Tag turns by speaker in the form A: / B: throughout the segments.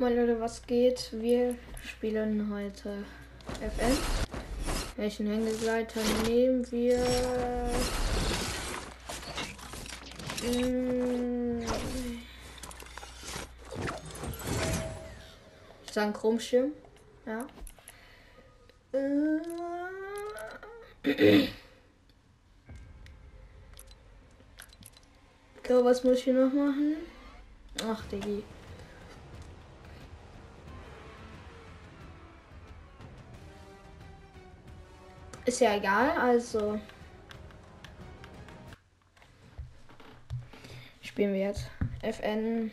A: Moin Leute, was geht? Wir spielen heute FN. Welchen Hängegleiter nehmen wir? Hm. Ich sage Chromschirm. Ja. Äh. So, was muss ich noch machen? Ach, Diggi. Ist ja egal, also. Spielen wir jetzt. FN.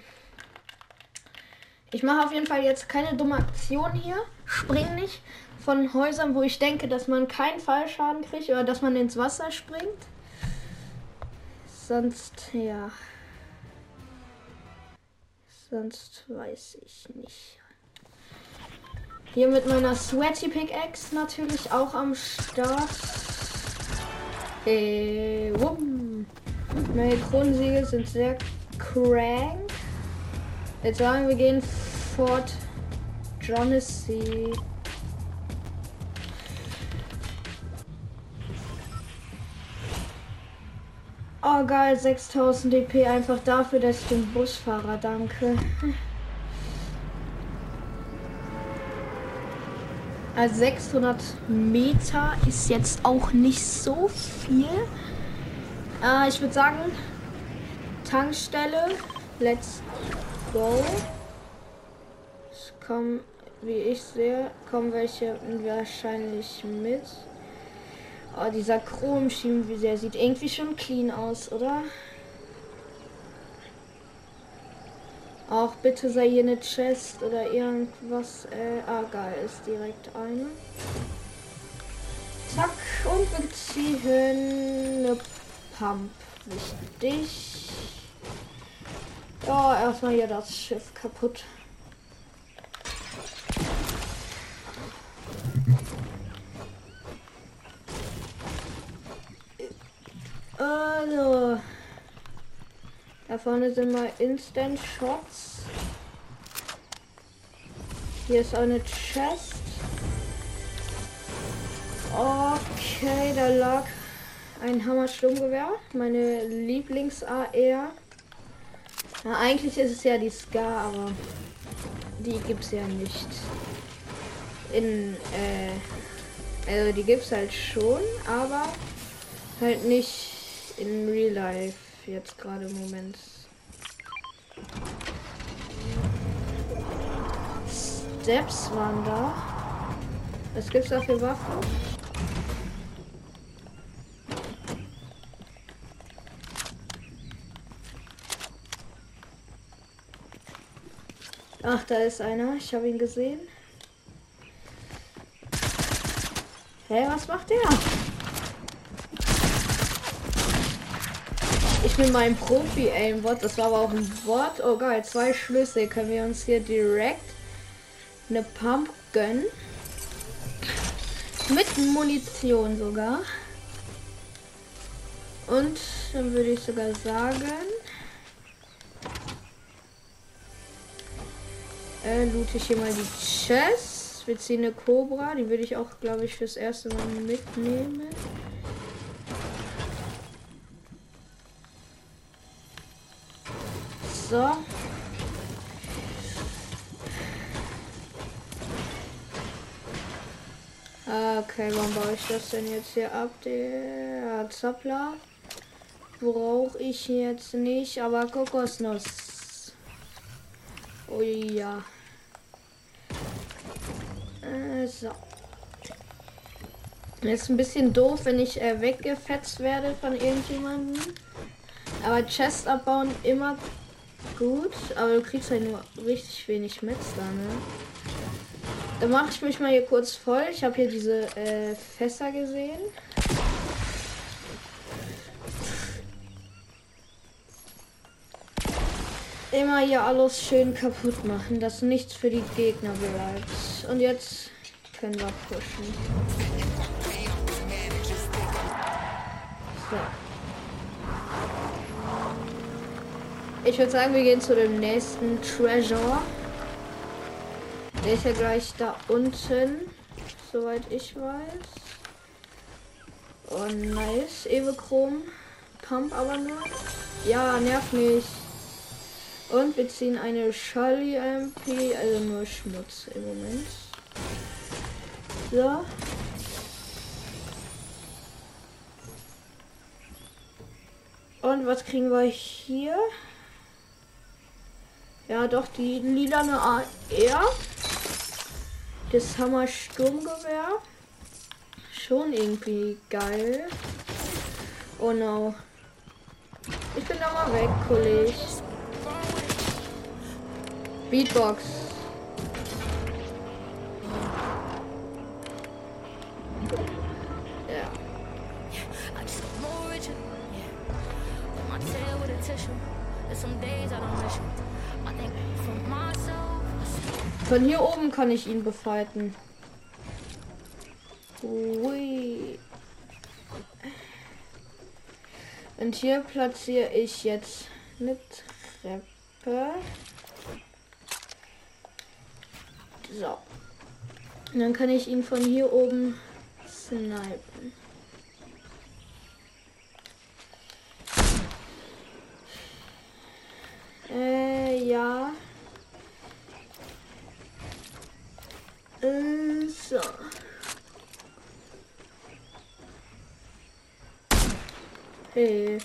A: Ich mache auf jeden Fall jetzt keine dumme Aktion hier. Spring nicht von Häusern, wo ich denke, dass man keinen Fallschaden kriegt oder dass man ins Wasser springt. Sonst, ja. Sonst weiß ich nicht. Hier mit meiner Sweaty Pickaxe natürlich auch am Start. Hey, wumm. Meine Kronensiegel sind sehr crank. Jetzt sagen wir gehen Fort Johnessy. Oh geil, 6000 DP einfach dafür, dass ich dem Busfahrer danke. Also 600 Meter ist jetzt auch nicht so viel. Äh, ich würde sagen, Tankstelle, let's go. Es kommen, wie ich sehe, kommen welche wahrscheinlich mit. Oh, dieser Chromschirm, wie der sieht irgendwie schon clean aus, oder? Auch bitte sei hier eine Chest oder irgendwas. Äh, ah, geil, ist direkt eine. Zack, und wir ziehen eine Pump. Wichtig. Ja, erstmal hier das Schiff kaputt. Also. Vorne sind mal Instant Shots. Hier ist eine Chest. Okay, da lag ein Hammer Sturmgewehr. Meine Lieblings-AR. Ja, eigentlich ist es ja die Ska, aber die gibt's ja nicht. In, äh, also die gibt's halt schon, aber halt nicht in Real Life jetzt gerade im Moment. Steps waren da. Was gibt's da für Waffen? Ach, da ist einer. Ich habe ihn gesehen. Hä, hey, was macht der? Ich bin mein Profi-Aimbot. Das war aber auch ein Wort. Oh geil, zwei Schlüssel. Können wir uns hier direkt eine Pump gönnen. Mit Munition sogar. Und dann würde ich sogar sagen. Äh, loot ich hier mal die Chest. Wir ziehen eine Cobra. Die würde ich auch, glaube ich, fürs erste Mal mitnehmen. So. Okay, warum baue ich das denn jetzt hier ab? Der Zappler brauche ich jetzt nicht, aber Kokosnuss. Oh ja. Äh, so. Ist ein bisschen doof, wenn ich äh, weggefetzt werde von irgendjemandem. Aber Chest abbauen immer gut, aber du kriegst halt nur richtig wenig Metz da, ne? Dann mache ich mich mal hier kurz voll. Ich habe hier diese äh, Fässer gesehen. Immer hier alles schön kaputt machen, dass nichts für die Gegner bleibt. Und jetzt können wir pushen. So. Ich würde sagen, wir gehen zu dem nächsten Treasure. Der ist ja gleich da unten, soweit ich weiß. Oh, nice. Ewe Chrom. Pump aber nur. Ja, nerv mich. Und wir ziehen eine Charlie MP, also nur Schmutz im Moment. So. Und was kriegen wir hier? Ja, doch, die lilane AR. Das Hammer Sturmgewehr. Schon irgendwie geil. Oh no. Ich bin da mal weg, Kollege. Beatbox. Ja. Von hier oben kann ich ihn befighten. Ui. Und hier platziere ich jetzt eine Treppe. So. Und dann kann ich ihn von hier oben snipen. Äh, ja. Äh, so. Hey.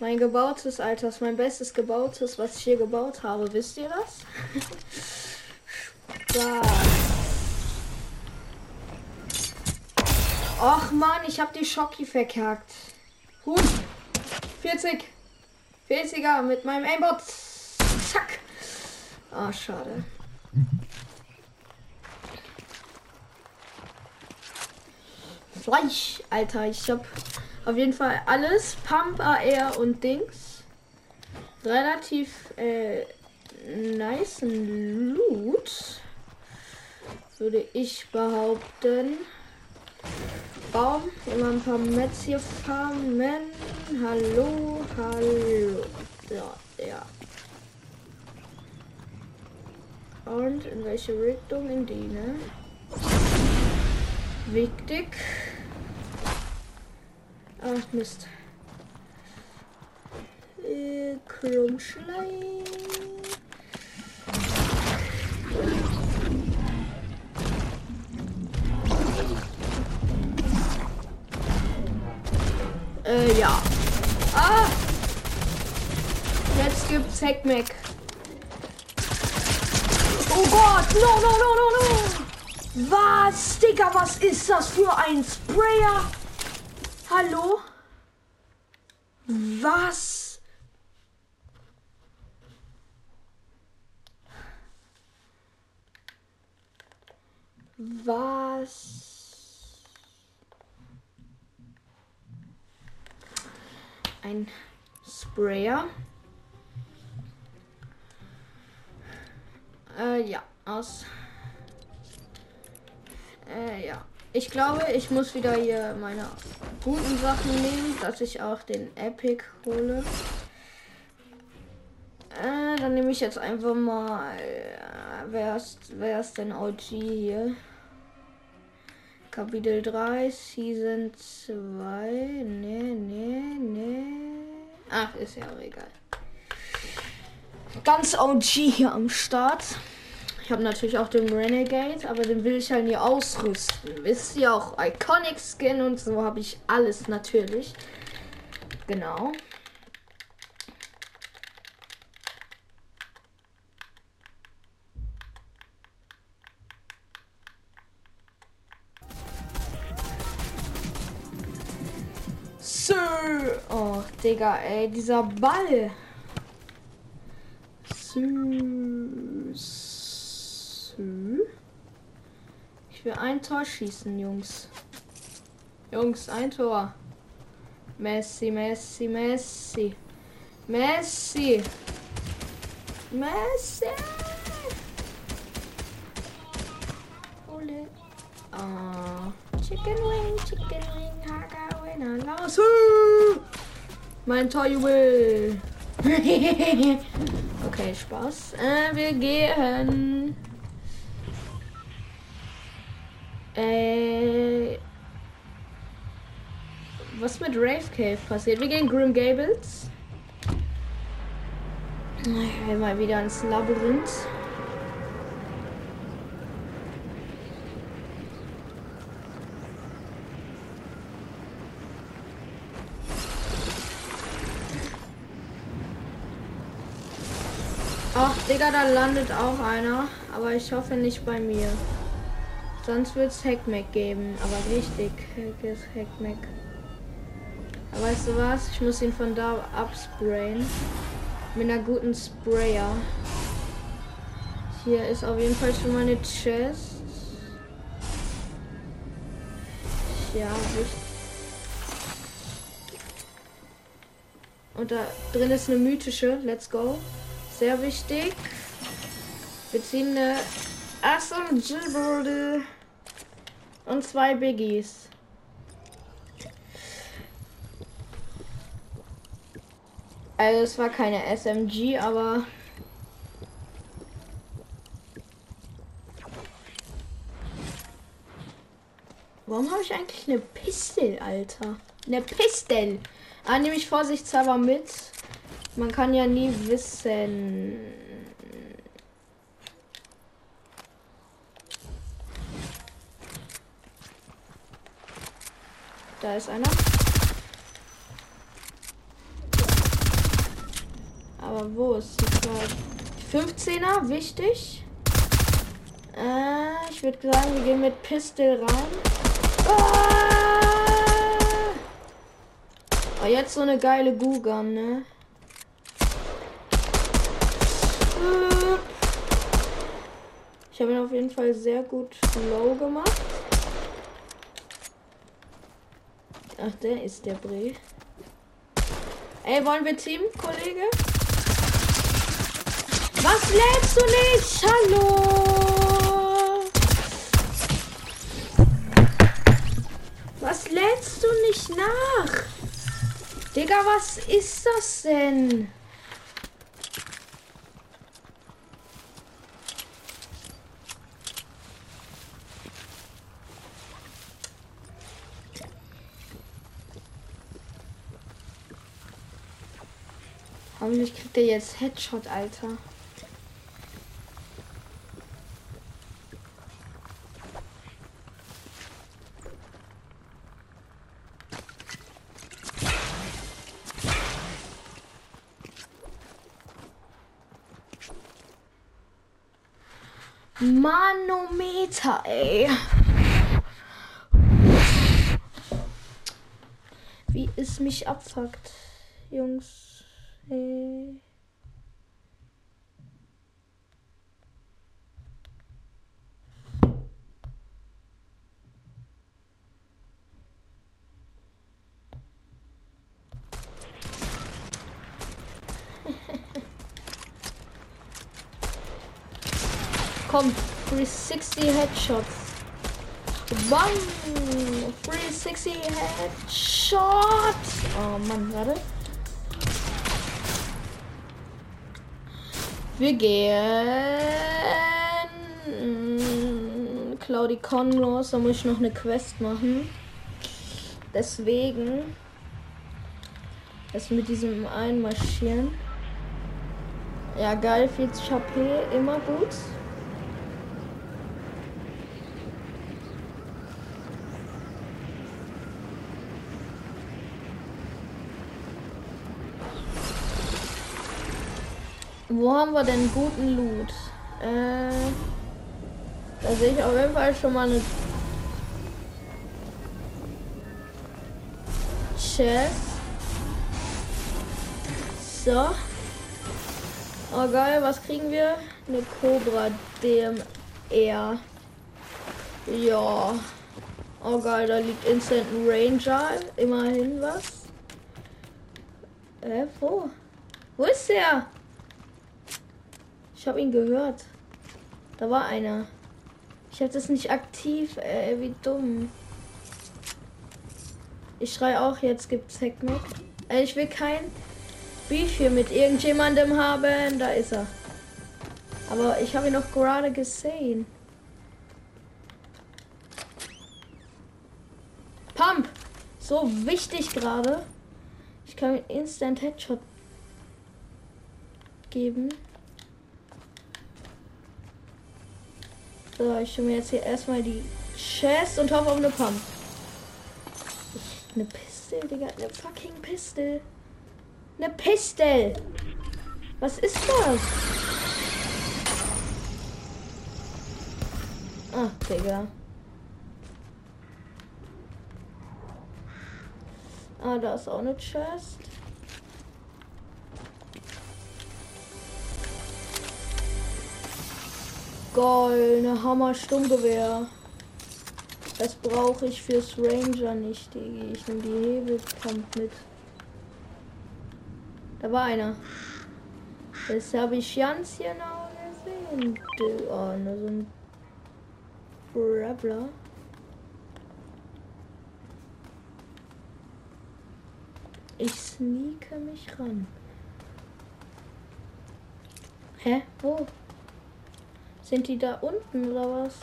A: Mein gebautes Alters, mein bestes gebautes, was ich hier gebaut habe. Wisst ihr das? Spaß. Och man, ich habe die Schocki verkackt. Hut. 40. 40er mit meinem Aimbot. Zack. Ah, oh, schade. Fleisch, Alter. Ich habe auf jeden Fall alles. Pump, AR und Dings. Relativ äh, nice Loot. Würde ich behaupten. Baum. Immer ein paar Metz hier farmen. Hallo, hallo. Ja, ja. Und in welche Richtung? In die, ne? Wichtig. Ach, Mist. Äh, Krummschleim. Äh, ja. Ah! Jetzt gibt's Heckmeck. Oh Gott! No, no, no, no, no! Was? Digga, was ist das für ein Sprayer? Hallo? Was? Was? Ein Sprayer. Äh, ja, aus. Äh, ja. Ich glaube, ich muss wieder hier meine guten Sachen nehmen, dass ich auch den Epic hole. Äh, dann nehme ich jetzt einfach mal. Äh, wer, ist, wer ist denn OG hier? Kapitel 3, Season 2. Nee, nee, nee. Ach, ist ja auch egal. Ganz OG hier am Start. Ich habe natürlich auch den Renegade, aber den will ich halt nie ausrüsten. Wisst ihr auch Iconic Skin und so habe ich alles natürlich. Genau. Oh, Digga, ey, dieser Ball. Sir. Ich will ein Tor schießen, Jungs. Jungs, ein Tor. Messi, Messi, Messi. Messi. Messi. Ole. Oh. Chicken wing, chicken wing, Haga los. Mein Torjubel. okay, Spaß. Äh, wir gehen. Äh. Was mit Rave Cave passiert? Wir gehen Grim Gables. Mal wieder ins Labyrinth. Digga, da landet auch einer. Aber ich hoffe nicht bei mir. Sonst wird es Hackmack geben. Aber richtig hackes weißt du was? Ich muss ihn von da absprayen. Mit einer guten Sprayer. Hier ist auf jeden Fall schon mal eine Chest. Ja, wichtig. Und da drin ist eine mythische. Let's go. Sehr wichtig. Wir ziehen eine SMG und zwei Biggies. Also es war keine SMG, aber Warum habe ich eigentlich eine Pistol, Alter? Eine Pistol. Ah, nehme ich vorsichtshalber mit. Man kann ja nie wissen. Da ist einer. Aber wo ist die 15er? Wichtig. Äh, ich würde sagen, wir gehen mit Pistol rein. Ah! Oh, jetzt so eine geile Gugan, ne? Ich habe ihn auf jeden Fall sehr gut low gemacht. Ach, der ist der Bre. Ey, wollen wir Team, Kollege? Was lädst du nicht? Hallo? Was lädst du nicht nach? Digga, was ist das denn? Hoffentlich kriegt er jetzt Headshot, Alter. Manometer, ey. Wie es mich abfuckt, Jungs. Hey. Komm, 360 Headshots. Bam! 360 Headshot! Oh Mann, warte. Wir gehen. Claudi Conros, da muss ich noch eine Quest machen. Deswegen. Das mit diesem Einmarschieren. Ja, geil, 40 HP, immer gut. Wo haben wir denn guten Loot? Äh, da sehe ich auf jeden Fall schon mal eine Chest. So. Oh geil, was kriegen wir? Eine Cobra DMR. Ja. Oh geil, da liegt Instant Ranger. Immerhin was. Äh, wo? Wo ist der? Habe ihn gehört. Da war einer. Ich habe das nicht aktiv. Äh, wie dumm. Ich schreie auch, jetzt gibt's Hackmack. Äh, ich will kein Beef hier mit irgendjemandem haben. Da ist er. Aber ich habe ihn noch gerade gesehen. Pump! So wichtig gerade. Ich kann mir Instant Headshot geben. So, ich hole mir jetzt hier erstmal die Chest und hoffe auf eine Pump. Eine Pistole, Digga. Eine fucking Pistole. Eine Pistole. Was ist das? Ah, Digga. Ah, da ist auch eine Chest. Geil, eine Hammer Stummgewehr. Das brauche ich fürs Ranger nicht, Digi. Ich nehme die Hebelpump mit. Da war einer. Das habe ich ganz genau gesehen. Oh, nur so ein Bravler. Ich sneake mich ran. Hä? Wo? Sind die da unten oder was?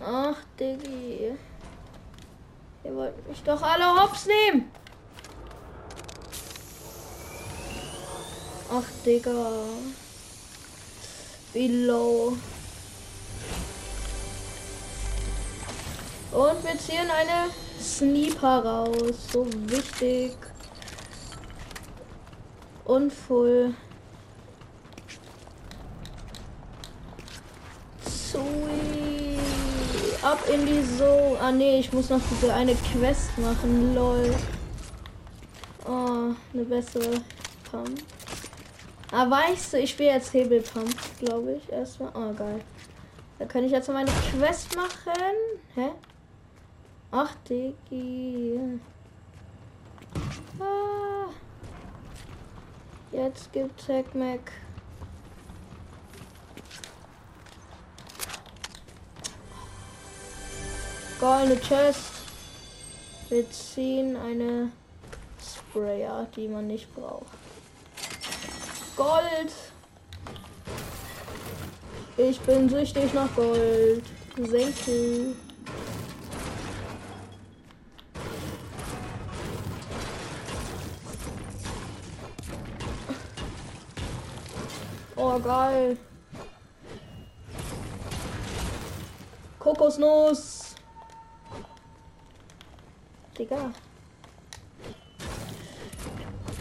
A: Ach, Diggi. Ihr wollt mich doch alle hops nehmen. Ach, Digga. Wie low. Und wir ziehen eine Sniper raus. So wichtig. Und voll. Ab in die so. Ah nee, ich muss noch diese eine Quest machen. Lol. Oh, eine bessere Pump. Ah, weißt du, ich will jetzt Hebelpump, glaube ich. Erstmal. Oh, geil. Da kann ich jetzt meine Quest machen. Hä? Ach, Diggi. Ah. Jetzt gibt Tech Mac. Goldene Chest. Wir ziehen eine Sprayer, die man nicht braucht. Gold. Ich bin süchtig nach Gold. Senkel. Oh, geil. Kokosnuss. Digga.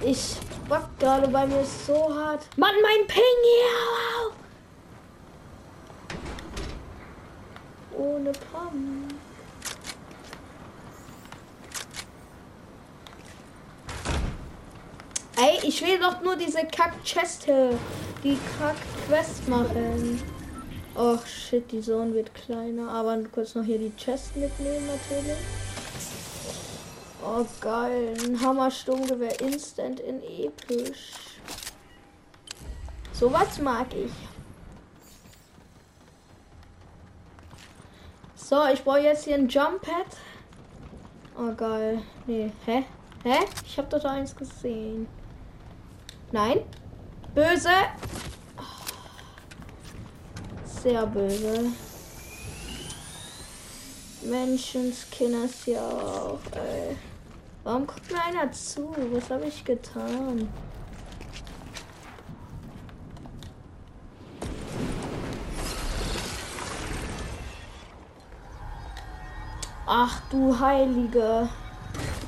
A: Ich bock gerade bei mir so hart. Mann, mein Ping hier! Ohne Pump. Ey, ich will doch nur diese Kack-Cheste, die Kack-Quest machen. Och shit, die Zone wird kleiner. Aber kurz noch hier die Chest mitnehmen natürlich. Oh geil, ein Hammersturmgewehr instant in episch. Sowas mag ich. So, ich brauche jetzt hier ein Jump Pad. Oh geil. Nee, hä? Hä? Ich habe doch eins gesehen. Nein. Böse. Sehr böse. Menschenskinners ja auch, ey. Warum guckt mir einer zu? Was habe ich getan? Ach du heilige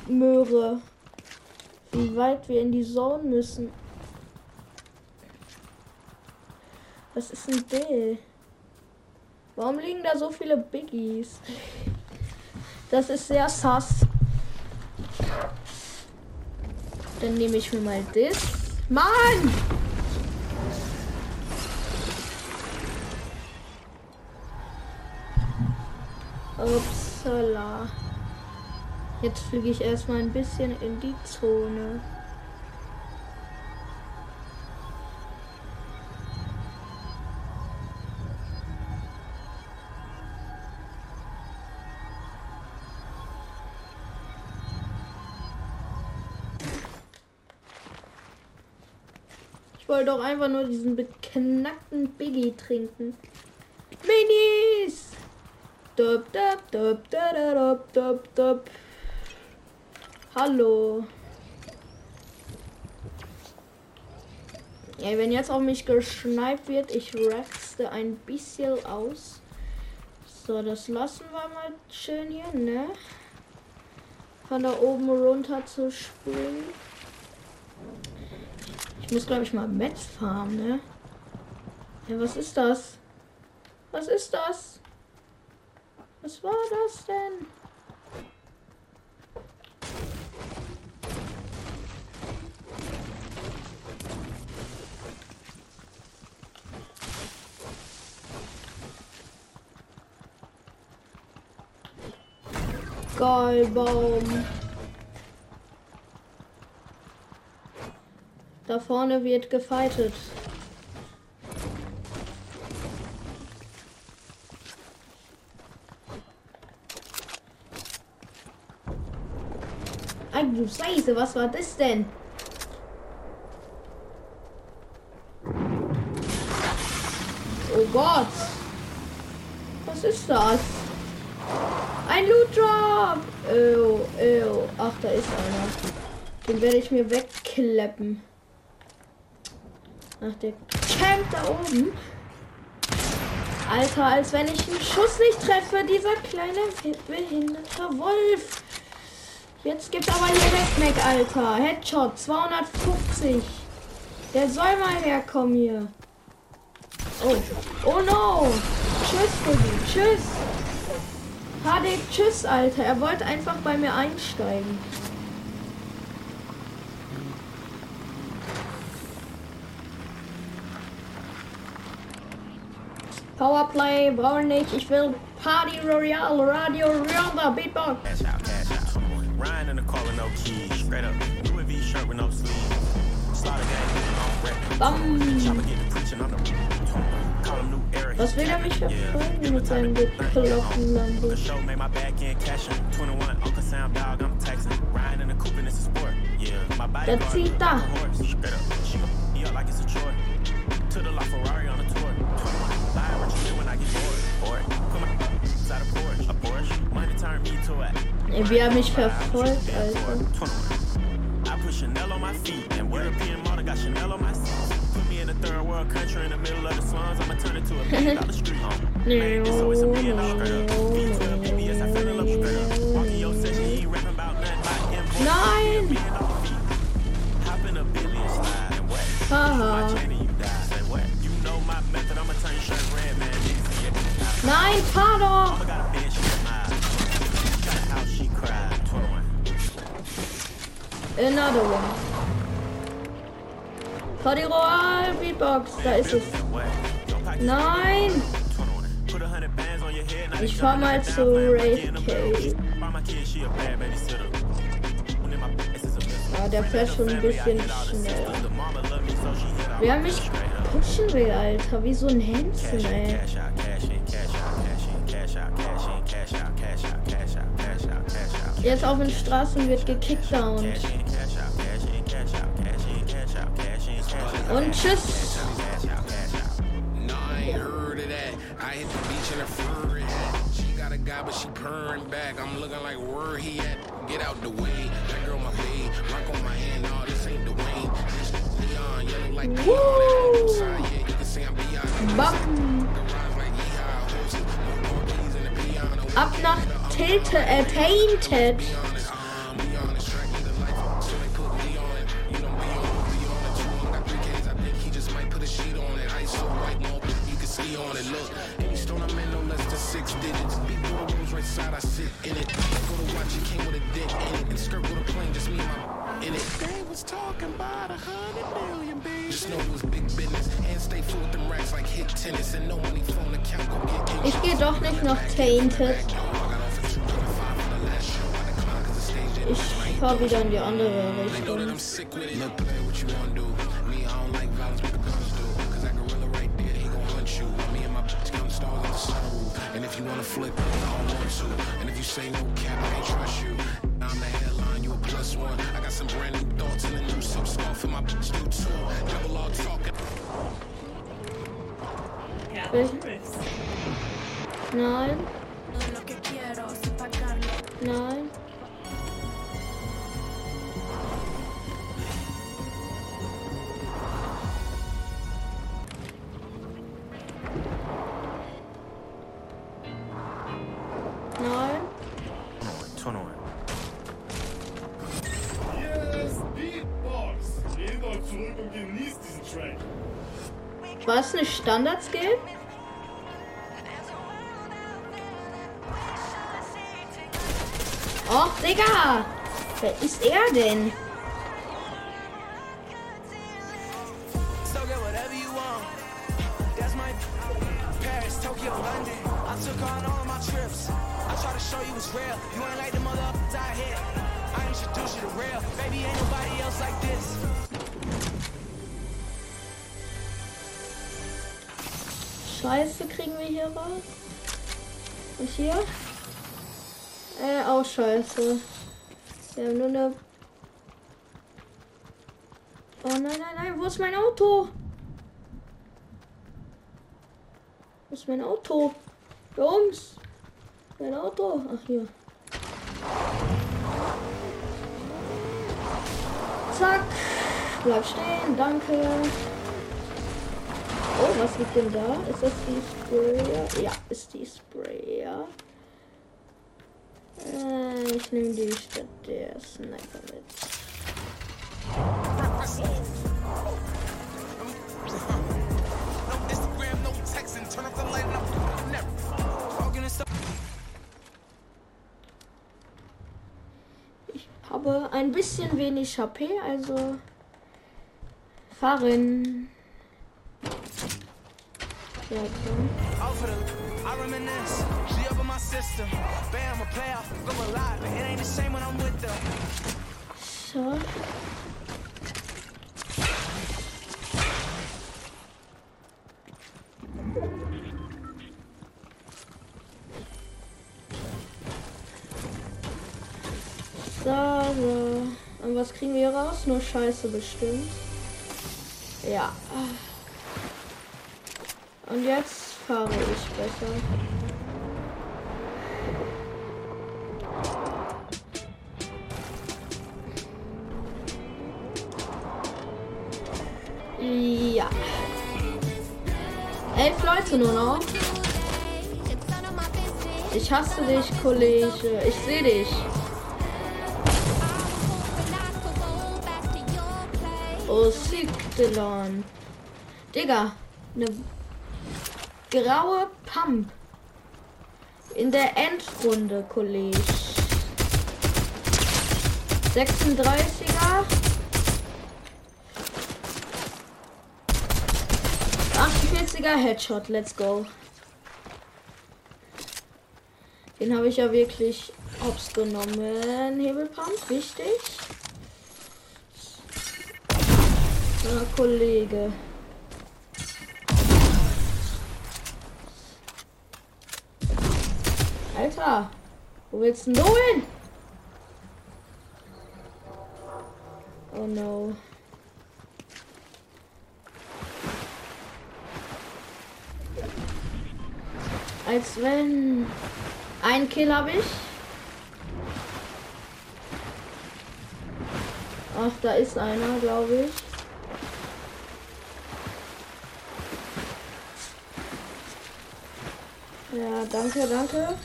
A: Möhre. Wie weit wir in die Zone müssen. Was ist ein Bill? Warum liegen da so viele Biggies? Das ist sehr sass. Dann nehme ich mir mal das. Mann! Upsala. Jetzt fliege ich erstmal ein bisschen in die Zone. Wollte doch einfach nur diesen beknackten Biggie trinken. Minis! Dub, dub, dub, dub, dub, dub. Hallo. Ey, wenn jetzt auf mich geschneit wird, ich raste ein bisschen aus. So, das lassen wir mal schön hier, ne? Von da oben runter zu springen. Ich muss, glaube ich, mal Metz farmen, ne? Ja, was ist das? Was ist das? Was war das denn? Geil, Da vorne wird gefeitet. Ach du Scheiße, was war das denn? Oh Gott. Was ist das? Ein Loot Drop! Ew, ew. Ach, da ist einer. Den werde ich mir wegkleppen. Ach, der campt da oben. Alter, als wenn ich einen Schuss nicht treffe, dieser kleine behinderte Wolf. Jetzt gibt aber hier Redneck, Alter. Headshot 250. Der soll mal herkommen hier. Oh. Oh no. Tschüss, Boogie. Tschüss. HD, tschüss, Alter. Er wollte einfach bei mir einsteigen. Powerplay, brauche nicht. Ich will Party Royale, Radio Ronda, Beatbox.
B: Cash out, cash out. Ryan in the car with no keys. Straight up. Louis V shirt with no sleeves. Slaughter gang, I'm wrecked.
A: Bam.
B: Chopper get to preaching on the Call him new Eric.
A: Was will er mich verfolgen mit seinem bekloppten Lambo?
B: The show made my back end cash 21, Uncle Sound Dog, I'm texting. Ryan in the coupe and it's a sport. Yeah, my body
A: Der zieht da. Mich verfolgt, Alter.
B: I put Chanel on my feet and European model got Chanel on my seat. Put me in a third world country in the middle of the slums. I'ma turn it to a million dollar street. Man, it's always a million dollar straight. B12 PBS, I fell in love with straight. Walking your session, you ain't rapping about nothing but invoice.
A: Nein.
B: Million. Hop in a billion slide and what? My she cried. 21.
A: Another one. Party Royal Beatbox, da ist es. Nein! Ich fahr mal zu Ray K. Ja, der fährt schon ein bisschen schneller. Wer mich pushen will, Alter, wie so ein Händchen, ey. Jetzt auf den Straßen wird gekickdownt. Und tschüss.
C: Got a guy, but she purring back. I'm looking like where he at. Get out the way. That girl my babe. Rock on my hand. No, this ain't Dwayne. This Leon, yellow like
A: Woo!
C: Yeah, you can say I'm beyond. Piano.
A: Ab nach Tilte, äh,
C: in.
A: Ich gehe doch nicht nach Tainted. Ich fahr wieder in die andere Richtung.
C: And if you wanna flip, I don't want to. And if you say no cap, I can't trust you. I'm the headline, you a plus one. I got some brand new thoughts and a new silk scarf for my bitch do too. Double all talking.
A: Nein. Nein. Nein. Standard-Skill? Och, Digga! Wer ist er denn? Scheiße kriegen wir hier raus. Und hier? Äh, auch scheiße. Wir haben nur eine... Oh nein, nein, nein, wo ist mein Auto? Wo ist mein Auto? Jungs! Mein Auto? Ach, hier. Zack. Bleib stehen, danke. Oh, was liegt denn da? Ist das die Sprayer? Ja, ist die Sprayer. Äh, ich nehme die statt der Sniper mit. Ich habe ein bisschen wenig HP, also fahren. Ja, komm.
D: Off of the, I reminisce. She up in my system. Bam, a playoff, go alive.
A: So. So, so. Und was kriegen wir raus? Nur Scheiße bestimmt. Ja. Und jetzt fahre ich besser. Ja. Elf Leute nur noch. Ich hasse dich, Kollege. Ich sehe dich. Oh, Sigdelon. Digga, eine graue Pump. In der Endrunde, Kollege. 36er. 48er Headshot, let's go. Den habe ich ja wirklich hops genommen. Hebelpump, wichtig. Na, Kollege. Alter, wo willst denn du hin? Oh no. Als wenn. Ein Kill habe ich. Ach, da ist einer, glaube ich. Ja, danke, danke.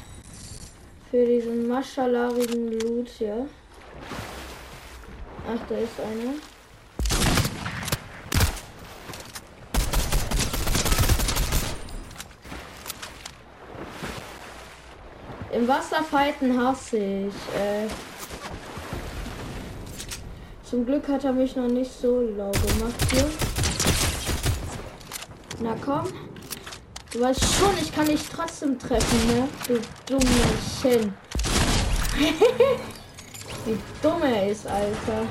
A: Für diesen maschalarigen Loot hier. Ach, da ist einer. Im Wasser fighten hasse ich. Äh, zum Glück hat er mich noch nicht so lau gemacht hier. Na komm. Du weißt schon, ich kann dich trotzdem treffen, ne? Du Dummerchen. Wie dumm er ist, Alter.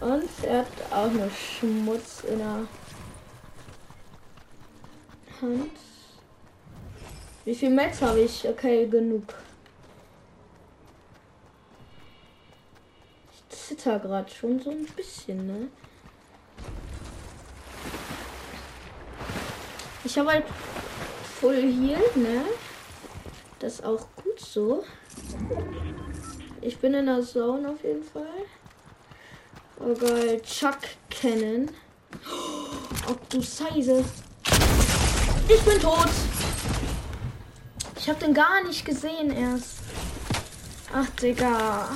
A: Und er hat auch nur Schmutz in der Hand. Wie viel Metz habe ich? Okay, genug. Ich zitter gerade schon so ein bisschen, ne? Ich habe halt Full Heal, ne? Das ist auch gut so. Ich bin in der Zone auf jeden Fall. Oh geil, Chuck kennen. Oh du Scheiße. Ich bin tot. Ich habe den gar nicht gesehen erst. Ach, Digga.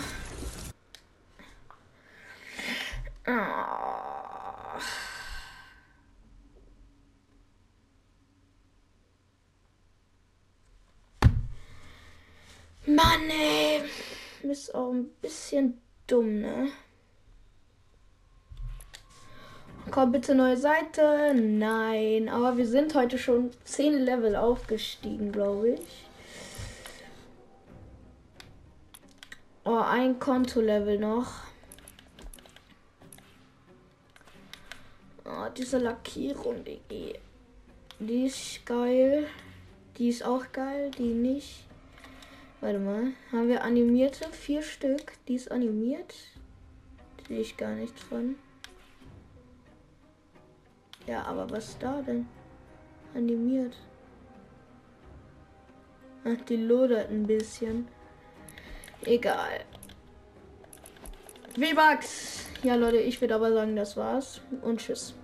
A: Ah. Mann, ey. Ist auch ein bisschen dumm, ne? Komm bitte neue Seite. Nein, aber wir sind heute schon 10 Level aufgestiegen, glaube ich. Oh, ein Konto-Level noch. Oh, diese Lackierung, die, die ist geil. Die ist auch geil, die nicht. Warte mal, haben wir animierte? Vier Stück. Die ist animiert. Sehe ich gar nichts von. Ja, aber was ist da denn? Animiert. Ach, die lodert ein bisschen. Egal. V-Bucks. Ja, Leute, ich würde aber sagen, das war's. Und tschüss.